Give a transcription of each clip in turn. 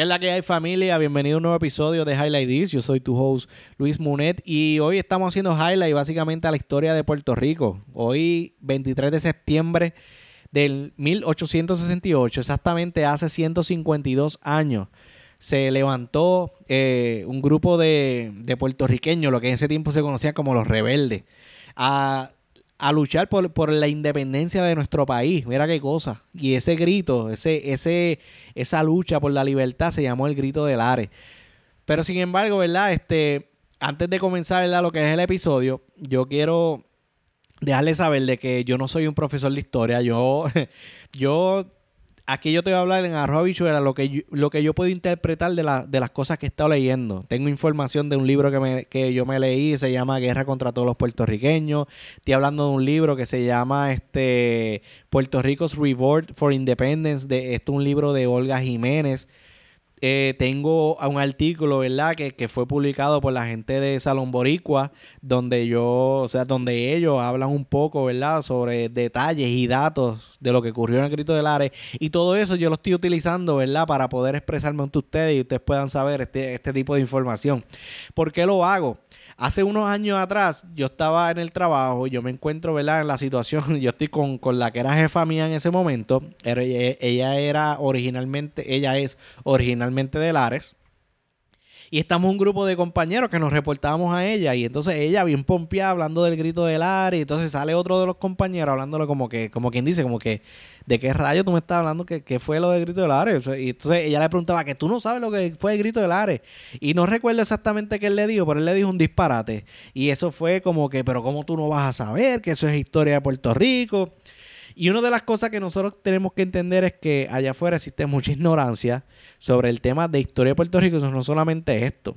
¿Qué es la que hay familia? Bienvenido a un nuevo episodio de Highlight This. Yo soy tu host Luis Munet y hoy estamos haciendo highlight básicamente a la historia de Puerto Rico. Hoy 23 de septiembre del 1868, exactamente hace 152 años, se levantó eh, un grupo de, de puertorriqueños, lo que en ese tiempo se conocía como los rebeldes, a a luchar por, por, la independencia de nuestro país. Mira qué cosa. Y ese grito, ese, ese, esa lucha por la libertad se llamó el grito del Ares. Pero sin embargo, ¿verdad? Este, antes de comenzar lo que es el episodio, yo quiero dejarles saber de que yo no soy un profesor de historia. Yo, yo aquí yo te voy a hablar en arroba bichuela lo que yo, lo que yo puedo interpretar de, la, de las cosas que he estado leyendo. Tengo información de un libro que, me, que yo me leí, se llama Guerra contra todos los puertorriqueños. Estoy hablando de un libro que se llama este Puerto Rico's Reward for Independence. De, es un libro de Olga Jiménez. Eh, tengo un artículo, ¿verdad? Que, que, fue publicado por la gente de Salón Boricua, donde yo, o sea, donde ellos hablan un poco, ¿verdad? Sobre detalles y datos de lo que ocurrió en el Grito del Ares. Y todo eso yo lo estoy utilizando, ¿verdad? Para poder expresarme ante ustedes y ustedes puedan saber este, este tipo de información. ¿Por qué lo hago? Hace unos años atrás yo estaba en el trabajo, yo me encuentro, ¿verdad? En la situación, yo estoy con, la que era jefa mía en ese momento. Ella era originalmente, ella es originalmente de Lares. Y estamos un grupo de compañeros que nos reportábamos a ella. Y entonces ella, bien pompeada, hablando del grito del área. Y entonces sale otro de los compañeros hablándolo como que, como quien dice, como que, ¿de qué rayo tú me estás hablando? ¿Qué, fue lo del grito del área? Y entonces ella le preguntaba que tú no sabes lo que fue el grito del área. Y no recuerdo exactamente qué él le dijo, pero él le dijo un disparate. Y eso fue como que, pero ¿cómo tú no vas a saber que eso es historia de Puerto Rico? Y una de las cosas que nosotros tenemos que entender es que allá afuera existe mucha ignorancia sobre el tema de historia de Puerto Rico, no solamente esto.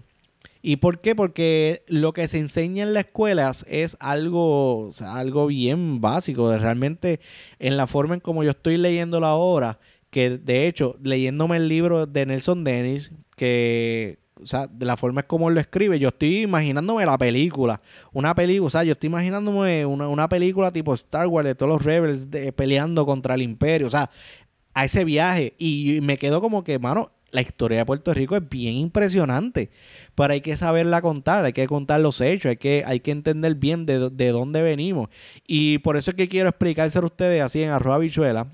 ¿Y por qué? Porque lo que se enseña en las escuelas es algo, algo bien básico, realmente en la forma en como yo estoy leyéndolo ahora, que de hecho, leyéndome el libro de Nelson Dennis, que o sea, de la forma como él lo escribe, yo estoy imaginándome la película. Una película, o sea, yo estoy imaginándome una, película tipo Star Wars de todos los rebels peleando contra el imperio, o sea, a ese viaje. Y, me quedo como que, mano, la historia de Puerto Rico es bien impresionante, pero hay que saberla contar, hay que contar los hechos, hay que, hay que entender bien de, de dónde venimos. Y por eso es que quiero explicárselo a ustedes así en arroba bichuela,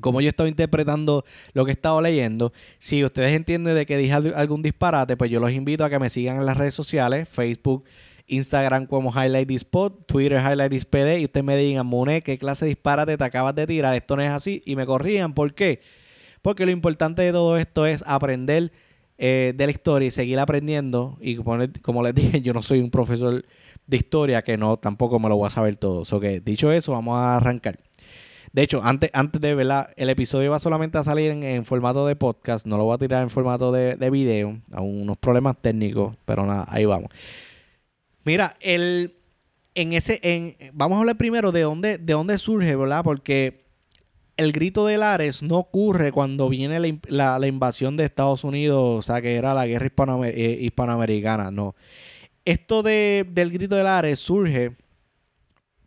como yo estoy interpretando lo que he estado leyendo, si ustedes entienden de que dije algún disparate, pues yo los invito a que me sigan en las redes sociales, Facebook, Instagram como Highlight Spot, Twitter Highlight PD, y ustedes me digan, Mune, ¿qué clase de disparate te acabas de tirar? Esto no es así, y me corrían. ¿Por qué? Porque lo importante de todo esto es aprender eh, de la historia y seguir aprendiendo. Y como les dije, yo no soy un profesor de historia, que no, tampoco me lo voy a saber todo. So que dicho eso, vamos a arrancar. De hecho, antes, antes de verla, el episodio va solamente a salir en, formato de podcast. No lo voy a tirar en formato de, de video. A unos problemas técnicos, pero nada, ahí vamos. Mira, el, en ese, en, vamos a hablar primero de dónde, de dónde surge, ¿verdad? Porque el grito de Lares no ocurre cuando viene la, la, invasión de Estados Unidos, o sea, que era la guerra eh, hispanoamericana, no. Esto de, del grito de Lares surge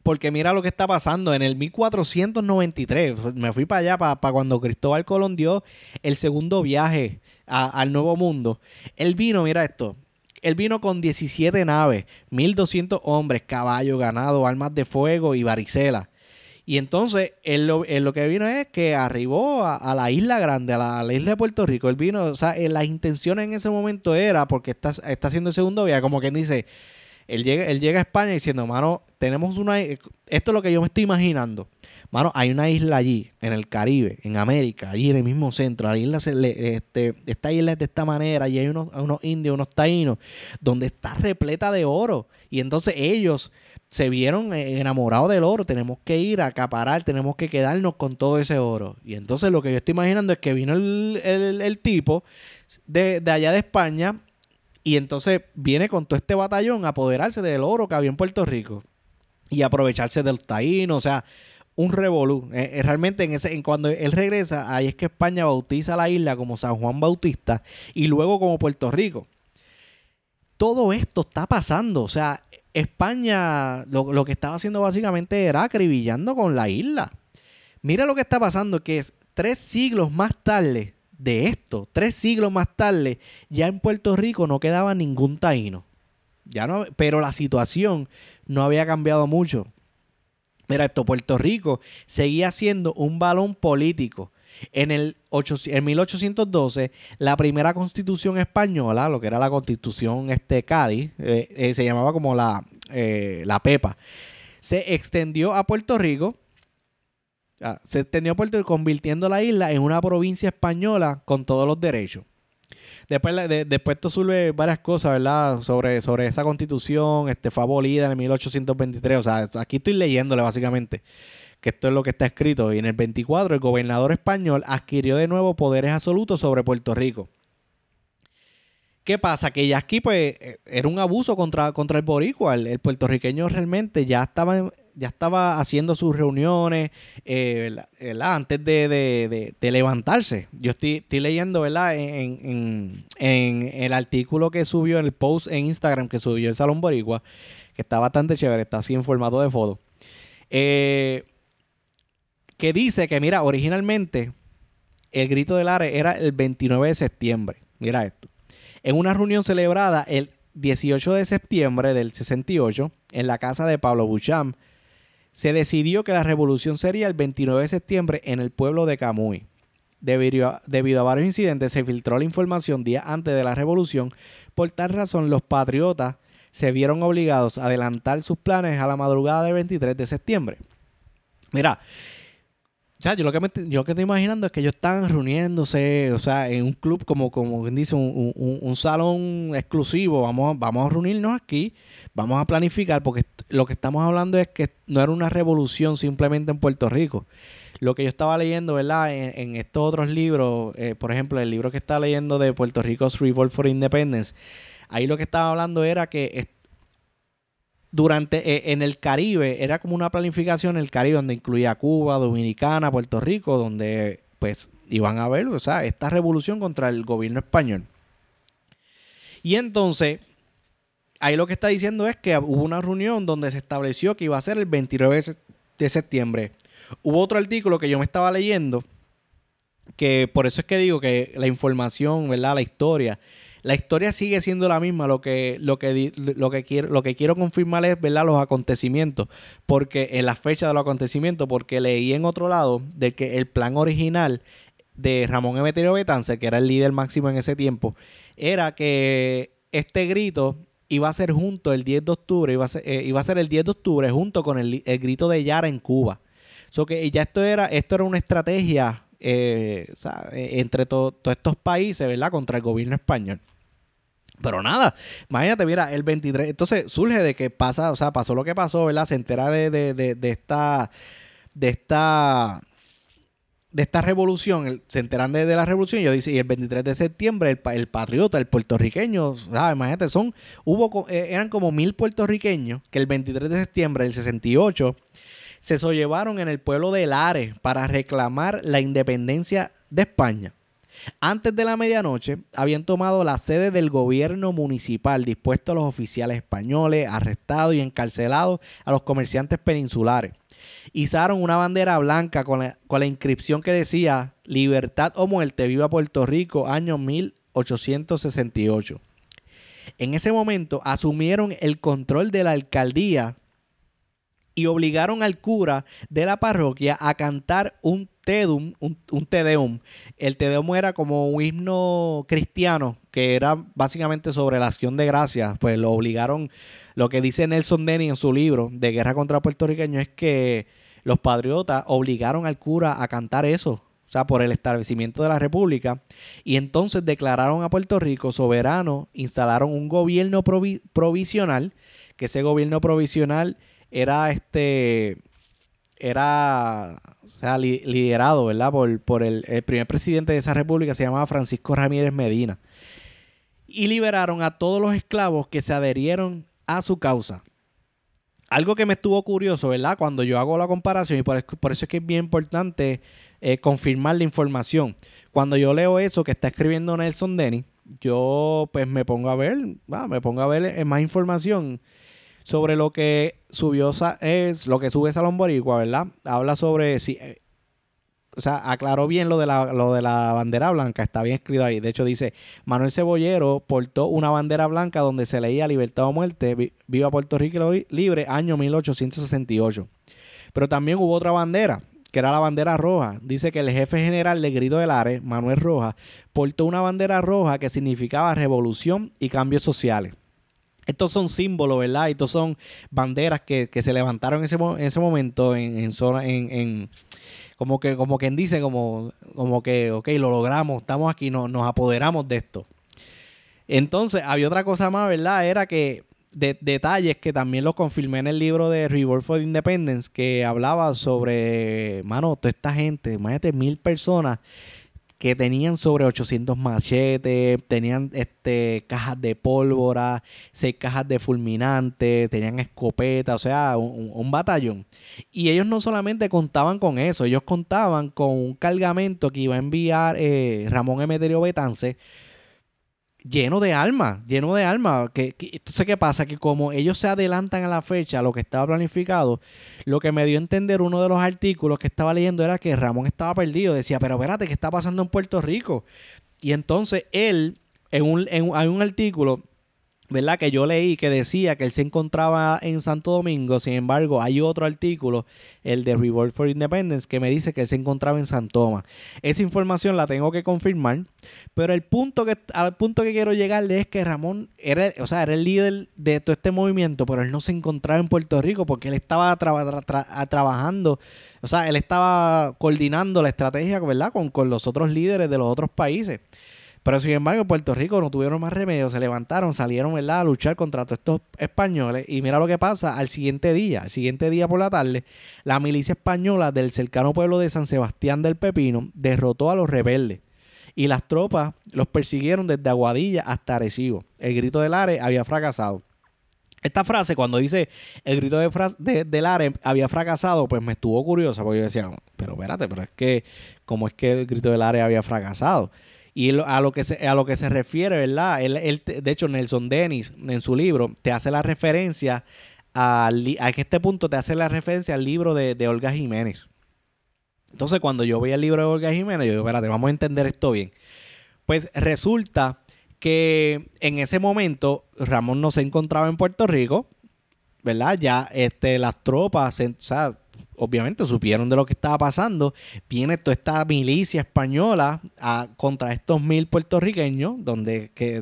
porque mira lo que está pasando. En el 1493, me fui para allá, para, cuando Cristóbal Colón dio el segundo viaje al Nuevo Mundo. Él vino, mira esto. Él vino con 17 naves, 1200 hombres, caballos, ganado, armas de fuego y varicela. Y entonces, él lo, que vino es que arribó a, la isla grande, a la, isla de Puerto Rico. Él vino, o sea, las intenciones en ese momento era, porque está, está haciendo el segundo viaje, como quien dice, él llega, él llega a España diciendo, mano, tenemos una... Esto es lo que yo me estoy imaginando. Mano, hay una isla allí, en el Caribe, en América, allí en el mismo centro. La isla, se este, esta isla es de esta manera y hay unos, unos indios, unos taínos, donde está repleta de oro. Y entonces ellos se vieron enamorados del oro. Tenemos que ir a acaparar, tenemos que quedarnos con todo ese oro. Y entonces lo que yo estoy imaginando es que vino el, tipo de, de allá de España y entonces viene con todo este batallón a apoderarse del oro que había en Puerto Rico y aprovecharse del taíno, o sea, un revolú. Eh, eh, realmente en ese, en cuando él regresa, ahí es que España bautiza la isla como San Juan Bautista y luego como Puerto Rico. Todo esto está pasando, o sea, España lo, lo que estaba haciendo básicamente era acribillando con la isla. Mira lo que está pasando, que es tres siglos más tarde de esto, tres siglos más tarde, ya en Puerto Rico no quedaba ningún taíno. Ya no, pero la situación no había cambiado mucho. Mira, esto, Puerto Rico seguía siendo un balón político. En, el en 1812, la primera constitución española, lo que era la constitución este Cádiz, eh, eh, se llamaba como la, eh, la PEPA, se extendió a Puerto Rico. Se extendió Puerto Rico convirtiendo la isla en una provincia española con todos los derechos. Después, de, después esto sube varias cosas, ¿verdad? Sobre, sobre esa constitución, este, fue abolida en 1823. O sea, aquí estoy leyéndole básicamente que esto es lo que está escrito. Y en el 24 el gobernador español adquirió de nuevo poderes absolutos sobre Puerto Rico. ¿Qué pasa? Que ya aquí pues eh, era un abuso contra, contra el boricua. El, puertorriqueño realmente ya estaba, ya estaba haciendo sus reuniones eh, antes de, levantarse. Yo estoy, leyendo ¿verdad? En, el artículo que subió, en el post en Instagram que subió el Salón Boricua, que está bastante chévere, está así en formato de foto. Eh, que dice que, mira, originalmente el grito del Are era el 29 de septiembre. Mira esto. En una reunión celebrada el 18 de septiembre del 68 en la casa de Pablo Bucham, se decidió que la revolución sería el 29 de septiembre en el pueblo de Camuy. Debido a, varios incidentes se filtró la información días antes de la revolución. Por tal razón, los patriotas se vieron obligados a adelantar sus planes a la madrugada del 23 de septiembre. Mira, sea, yo lo que me yo que estoy imaginando es que ellos están reuniéndose, o sea, en un club como, como dice, un, un, salón exclusivo. Vamos, vamos a reunirnos aquí, vamos a planificar, porque lo que estamos hablando es que no era una revolución simplemente en Puerto Rico. Lo que yo estaba leyendo, ¿verdad? En, estos otros libros, eh, por ejemplo, el libro que estaba leyendo de Puerto Rico's Revolt for Independence, ahí lo que estaba hablando era que durante eh, en el Caribe era como una planificación en el Caribe donde incluía Cuba, Dominicana, Puerto Rico, donde pues iban a ver, o sea, esta revolución contra el gobierno español. Y entonces, ahí lo que está diciendo es que hubo una reunión donde se estableció que iba a ser el 29 de septiembre. Hubo otro artículo que yo me estaba leyendo, que por eso es que digo que la información, ¿verdad? La historia la historia sigue siendo la misma. Lo que, lo que, lo que, quiero, lo que quiero confirmar es ¿verdad? los acontecimientos. Porque en la fecha de los acontecimientos, porque leí en otro lado de que el plan original de Ramón Emeterio Betance, que era el líder máximo en ese tiempo, era que este grito iba a ser junto el 10 de octubre, iba a ser, eh, iba a ser el 10 de octubre junto con el, grito de Yara en Cuba. So que ya esto era, esto era una estrategia eh, eh, entre todos estos países, ¿verdad? Contra el gobierno español. Pero nada, imagínate, mira, el 23. Entonces surge de que pasa, o sea, pasó lo que pasó, ¿verdad? Se entera de, de, de, esta. De esta. De esta revolución, se enteran de, la revolución, yo dice, y el 23 de septiembre, el, el patriota, el puertorriqueño, ¿sabes? Imagínate, son, hubo, eh, eran como mil puertorriqueños que el 23 de septiembre del 68 se llevaron en el pueblo de Lares para reclamar la independencia de España. Antes de la medianoche habían tomado la sede del gobierno municipal, dispuesto a los oficiales españoles, arrestados y encarcelados a los comerciantes peninsulares. Izaron una bandera blanca con la, inscripción que decía Libertad o muerte, viva Puerto Rico, año 1868. En ese momento asumieron el control de la alcaldía y obligaron al cura de la parroquia a cantar un Tedum, un, Tedeum. El Tedeum era como un himno cristiano que era básicamente sobre la acción de gracias. Pues lo obligaron, lo que dice Nelson Denny en su libro de Guerra contra Puertorriqueño es que los patriotas obligaron al cura a cantar eso, o sea, por el establecimiento de la República, y entonces declararon a Puerto Rico soberano, instalaron un gobierno provisional, que ese gobierno provisional era este era sea, liderado, ¿verdad? Por, por el, primer presidente de esa república, se llamaba Francisco Ramírez Medina. Y liberaron a todos los esclavos que se adherieron a su causa. Algo que me estuvo curioso, ¿verdad? Cuando yo hago la comparación, y por, eso es que es bien importante eh, confirmar la información. Cuando yo leo eso que está escribiendo Nelson Denny, yo pues me pongo a ver, me pongo a ver eh, más información sobre lo que subió es lo que sube Salón Boricua, ¿verdad? Habla sobre si eh, o sea, aclaró bien lo de, la, lo de la bandera blanca, está bien escrito ahí. De hecho, dice, Manuel Cebollero portó una bandera blanca donde se leía libertad o muerte, viva Puerto Rico libre, año 1868. Pero también hubo otra bandera, que era la bandera roja. Dice que el jefe general de Grito del Ares, Manuel Rojas, portó una bandera roja que significaba revolución y cambios sociales. Estos son símbolos, ¿verdad? Estos son banderas que, se levantaron en ese, en ese momento en, en zona, en, como que, como quien dice, como, como que, ok, lo logramos, estamos aquí, no, nos apoderamos de esto. Entonces, había otra cosa más, ¿verdad? Era que de, detalles que también lo confirmé en el libro de Reward for Independence, que hablaba sobre, mano, toda esta gente, imagínate, mil personas que tenían sobre 800 machetes, tenían este, cajas de pólvora, seis cajas de fulminante, tenían escopeta, o sea, un, batallón. Y ellos no solamente contaban con eso, ellos contaban con un cargamento que iba a enviar eh, Ramón Emeterio Betance lleno de alma, lleno de alma. Que, entonces, ¿qué pasa? Que como ellos se adelantan a la fecha, a lo que estaba planificado, lo que me dio a entender uno de los artículos que estaba leyendo era que Ramón estaba perdido. Decía, pero espérate, ¿qué está pasando en Puerto Rico? Y entonces él, en un, en, hay un artículo ¿verdad? Que yo leí que decía que él se encontraba en Santo Domingo, sin embargo, hay otro artículo, el de Reward for Independence, que me dice que él se encontraba en San Tomás. Esa información la tengo que confirmar, pero el punto que, al punto que quiero llegarle es que Ramón era, o sea, era el líder de todo este movimiento, pero él no se encontraba en Puerto Rico porque él estaba trabajando, o sea, él estaba coordinando la estrategia, ¿verdad? Con, con los otros líderes de los otros países. Pero sin embargo, Puerto Rico no tuvieron más remedio, se levantaron, salieron ¿verdad? a luchar contra todos estos españoles. Y mira lo que pasa al siguiente día, al siguiente día por la tarde, la milicia española del cercano pueblo de San Sebastián del Pepino derrotó a los rebeldes. Y las tropas los persiguieron desde Aguadilla hasta Arecibo. El grito del Are había fracasado. Esta frase, cuando dice el grito de, Are había fracasado, pues me estuvo curiosa porque yo decía, pero espérate, pero es que, ¿cómo es que el grito del Are había fracasado? Y a lo que se, a lo que se refiere, ¿verdad? Él, de hecho, Nelson Dennis, en su libro, te hace la referencia a, a este punto te hace la referencia al libro de, Olga Jiménez. Entonces, cuando yo veía el libro de Olga Jiménez, yo digo, espérate, vamos a entender esto bien. Pues resulta que en ese momento Ramón no se encontraba en Puerto Rico, ¿verdad? Ya este, las tropas, o sea, obviamente supieron de lo que estaba pasando. Viene toda esta milicia española a, contra estos mil puertorriqueños, donde que,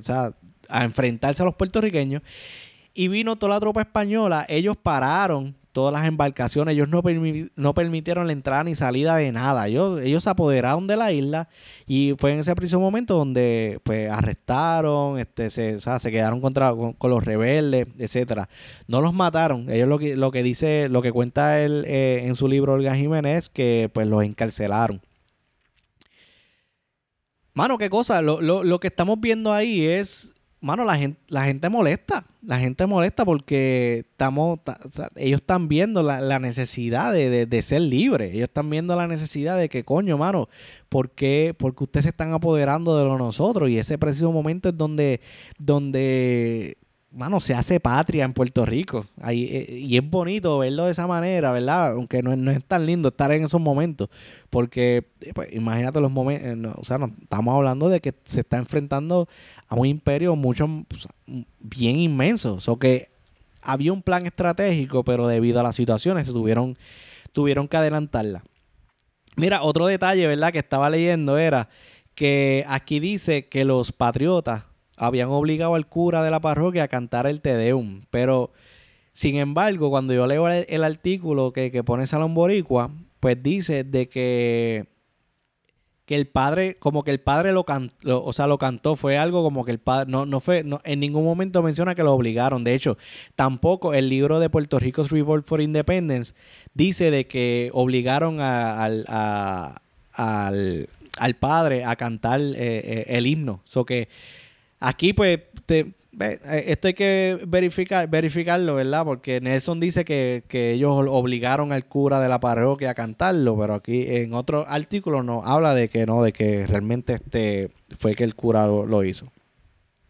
a enfrentarse a los puertorriqueños. Y vino toda la tropa española, ellos pararon todas las embarcaciones, ellos no, no permitieron la entrada ni salida de nada. Ellos, se apoderaron de la isla y fue en ese preciso momento donde pues arrestaron, este, se, se quedaron contra, con, los rebeldes, etcétera. No los mataron. Ellos lo que, lo que dice, lo que cuenta él eh, en su libro Olga Jiménez, que pues los encarcelaron. Mano, qué cosa, lo, lo, lo que estamos viendo ahí es mano, la gente, la gente molesta. La gente molesta porque estamos, ellos están viendo la, necesidad de, ser libres. Ellos están viendo la necesidad de que, coño, mano, ¿por qué? Porque ustedes se están apoderando de lo nosotros. Y ese preciso momento es donde, donde mano, se hace patria en Puerto Rico. Ahí, eh, y es bonito verlo de esa manera, ¿verdad? Aunque no, no es tan lindo estar en esos momentos. Porque, pues, imagínate los momentos, eh, o sea, estamos hablando de que se está enfrentando a un imperio mucho, bien inmenso. O sea, que había un plan estratégico, pero debido a las situaciones tuvieron, tuvieron que adelantarla. Mira, otro detalle, ¿verdad? Que estaba leyendo era que aquí dice que los patriotas habían obligado al cura de la parroquia a cantar el Te Deum. Pero, sin embargo, cuando yo leo el, artículo que, que, pone Salón Boricua, pues dice de que, que el padre, como que el padre lo cantó, o sea, lo cantó, fue algo como que el padre, no, no fue, no, en ningún momento menciona que lo obligaron. De hecho, tampoco el libro de Puerto Rico's Revolt for Independence dice de que obligaron al, al, padre a cantar eh, eh, el himno. So que Aquí, pues, eh, esto hay que verificar, verificarlo, ¿verdad? Porque Nelson dice que, ellos obligaron al cura de la parroquia a cantarlo, pero aquí en otro artículo no habla de que no, de que realmente este fue que el cura lo, hizo.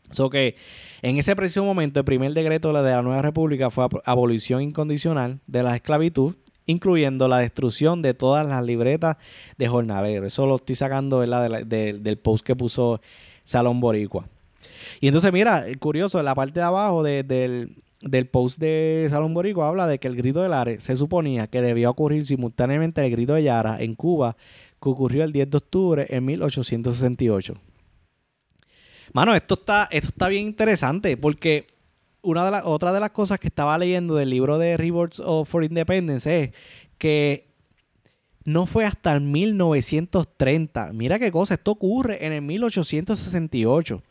So que en ese preciso momento, el primer decreto de la nueva república fue abolición incondicional de la esclavitud incluyendo la destrucción de todas las libretas de jornaleros. Eso lo estoy sacando del post que puso Salón Boricua. Y entonces, mira, curioso, en la parte de abajo del, del post de Salón Boricua habla de que el grito de Lares se suponía que debía ocurrir simultáneamente el grito de Yara en Cuba, que ocurrió el 10 de octubre en 1868. Mano, esto está, esto está bien interesante porque una de las otra de las cosas que estaba leyendo del libro de Rewards for Independence es que no fue hasta el 1930. Mira qué cosa, esto ocurre en el 1868.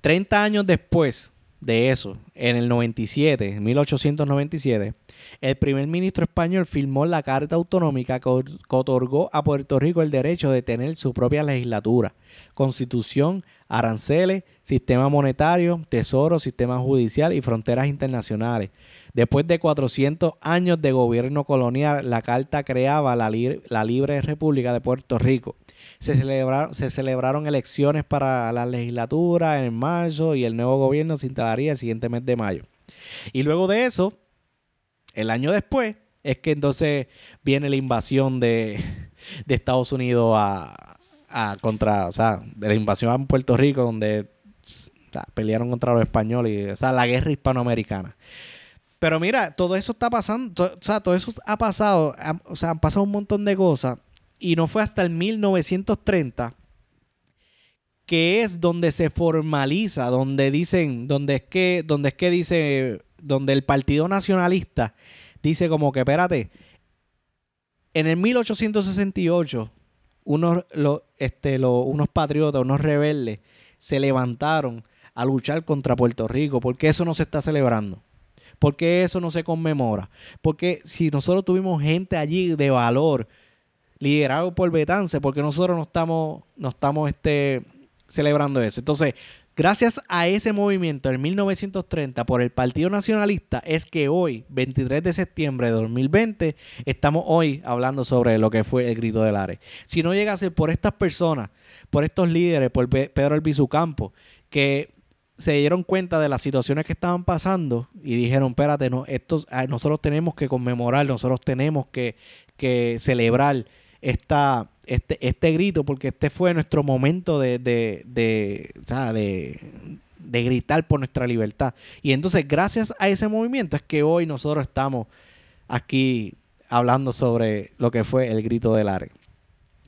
30 años después de eso, en el 97, en 1897, el primer ministro español firmó la Carta Autonómica que otorgó a Puerto Rico el derecho de tener su propia legislatura, constitución, aranceles, sistema monetario, tesoro, sistema judicial y fronteras internacionales. Después de 400 años de gobierno colonial, la Carta creaba la, Libre República de Puerto Rico se celebraron, se celebraron elecciones para la legislatura en marzo y el nuevo gobierno se instalaría el siguiente mes de mayo. Y luego de eso, el año después, es que entonces viene la invasión de, Estados Unidos a, contra, o sea, la invasión a Puerto Rico, donde pelearon contra los españoles, o sea, la guerra hispanoamericana. Pero mira, todo eso está pasando, o sea, todo eso ha pasado, o sea, han pasado un montón de cosas y no fue hasta el 1930 que es donde se formaliza, donde dicen, donde es que, donde es que dice, donde el Partido Nacionalista dice como que, espérate, en el 1868, unos, este, unos patriotas, unos rebeldes, se levantaron a luchar contra Puerto Rico, porque eso no se está celebrando. porque eso no se conmemora? Porque si nosotros tuvimos gente allí de valor, liderado por Betance, porque nosotros no estamos, no estamos este, celebrando eso. Entonces, gracias a ese movimiento en 1930 por el Partido Nacionalista, es que hoy, 23 de septiembre de 2020, estamos hoy hablando sobre lo que fue el grito del Ares. Si no llega a ser por estas personas, por estos líderes, por Pedro Albizu Campo, que se dieron cuenta de las situaciones que estaban pasando y dijeron, espérate, no, estos, ah, nosotros tenemos que conmemorar, nosotros tenemos que, que celebrar esta, este, este grito, porque este fue nuestro momento de, de, de, de, gritar por nuestra libertad. Y entonces, gracias a ese movimiento, es que hoy nosotros estamos aquí hablando sobre lo que fue el grito del Are.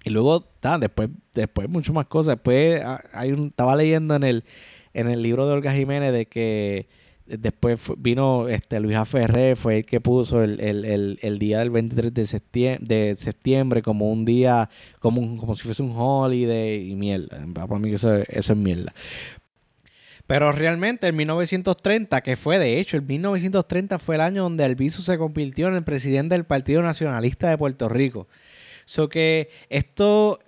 Y luego, después, después muchas más cosas. Después ah, hay un, estaba leyendo en el, en el libro de Olga Jiménez de que Después vino este Luis A. Ferrer, fue el que puso el, día del 23 de septiembre, de septiembre como un día, como, como si fuese un holiday y mierda. Para mí eso, eso es mierda. Pero realmente en 1930, que fue de hecho, el 1930 fue el año donde Albizu se convirtió en el presidente del Partido Nacionalista de Puerto Rico. So que esto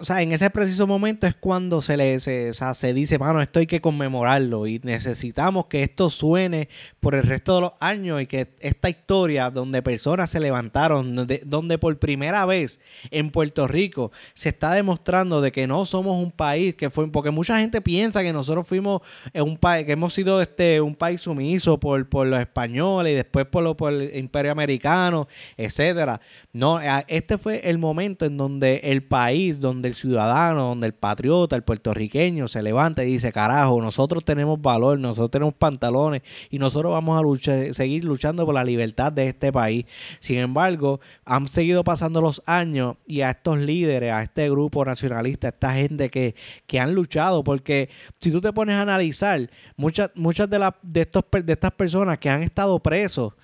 o sea, en ese preciso momento es cuando se le se, se dice, mano, esto hay que conmemorarlo y necesitamos que esto suene por el resto de los años y que esta historia donde personas se levantaron, donde, donde por primera vez en Puerto Rico se está demostrando de que no somos un país que fue, porque mucha gente piensa que nosotros fuimos un país, que hemos sido este un país sumiso por, por los españoles y después por, lo, por el imperio americano, etcétera. No, este fue el momento en donde el país, donde el ciudadano, donde el patriota, el puertorriqueño se levanta y dice, carajo, nosotros tenemos valor, nosotros tenemos pantalones y nosotros vamos a luchar, seguir luchando por la libertad de este país. Sin embargo, han seguido pasando los años y a estos líderes, a este grupo nacionalista, a esta gente que, que han luchado, porque si tú te pones a analizar, muchas, muchas de, las de, estos, de estas personas que han estado presos,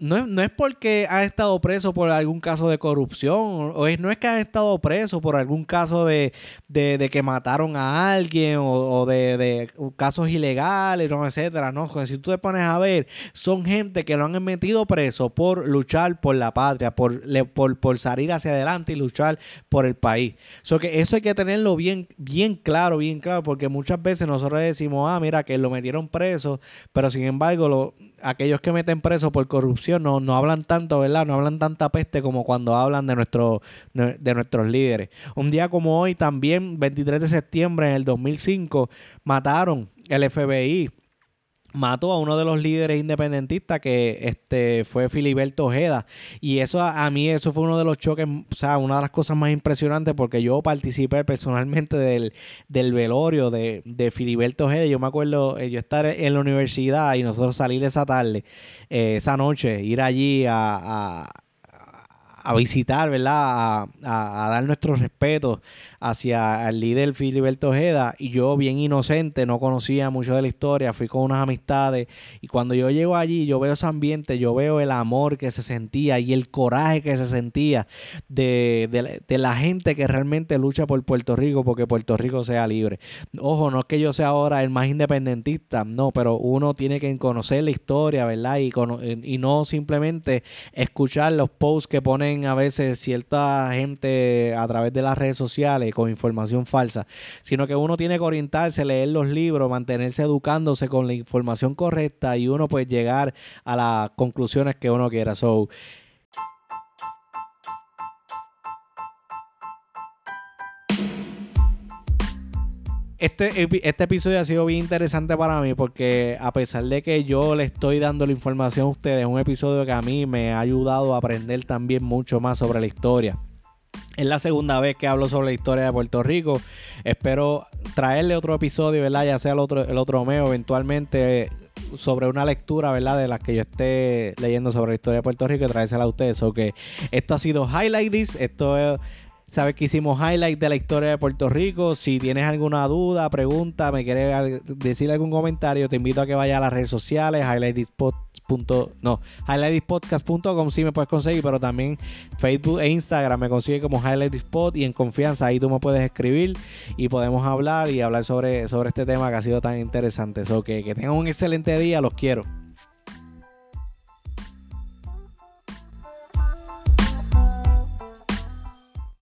no es, no es porque han estado presos por algún caso de corrupción, o es, no es que han estado presos por algún caso de, que mataron a alguien o, de, casos ilegales, no, etcétera. No, si tú te pones a ver, son gente que lo han metido preso por luchar por la patria, por, por, por salir hacia adelante y luchar por el país. So que eso hay que tenerlo bien, bien claro, bien claro, porque muchas veces nosotros decimos, ah, mira, que lo metieron preso, pero sin embargo, lo, aquellos que meten preso por corrupción no, no hablan tanto, ¿verdad? No hablan tanta peste como cuando hablan de, nuestro, de nuestros líderes. Un día como hoy, también, 23 de septiembre en el 2005, mataron el FBI mató a uno de los líderes independentistas que este fue Filiberto Ojeda. Y eso a, mí eso fue uno de los choques o sea una de las cosas más impresionantes porque yo participé personalmente del, del velorio de, de Filiberto Ojeda. Yo me acuerdo eh, yo estar en la universidad y nosotros salir esa tarde eh, esa noche ir allí a, a visitar, ¿verdad? A, a, dar nuestros respetos hacia el líder Filiberto Ojeda y yo bien inocente, no conocía mucho de la historia, fui con unas amistades y cuando yo llego allí, yo veo ese ambiente, yo veo el amor que se sentía y el coraje que se sentía de, de, la gente que realmente lucha por Puerto Rico porque Puerto Rico sea libre. Ojo, no es que yo sea ahora el más independentista, no, pero uno tiene que conocer la historia, ¿verdad? Y, y no simplemente escuchar los posts que ponen a veces cierta gente a través de las redes sociales con información falsa, sino que uno tiene que orientarse, leer los libros, mantenerse educándose con la información correcta y uno puede llegar a las conclusiones que uno quiera. So, Este, este, episodio ha sido bien interesante para mí porque a pesar de que yo le estoy dando la información a ustedes, es un episodio que a mí me ha ayudado a aprender también mucho más sobre la historia. Es la segunda vez que hablo sobre la historia de Puerto Rico. Espero traerle otro episodio, ¿verdad? Ya sea el otro, el otro mes eventualmente sobre una lectura, ¿verdad? De las que yo esté leyendo sobre la historia de Puerto Rico y traérsela a ustedes. Que esto ha sido Highlight This. Esto es Sabes que hicimos highlight de la historia de Puerto Rico. Si tienes alguna duda, pregunta, me quieres decir algún comentario, te invito a que vayas a las redes sociales, no, highlightspodcast.com sí me puedes conseguir, pero también Facebook e Instagram me consigue como highlightspot y en confianza ahí tú me puedes escribir y podemos hablar y hablar sobre, sobre este tema que ha sido tan interesante. So que, que tengan un excelente día, los quiero.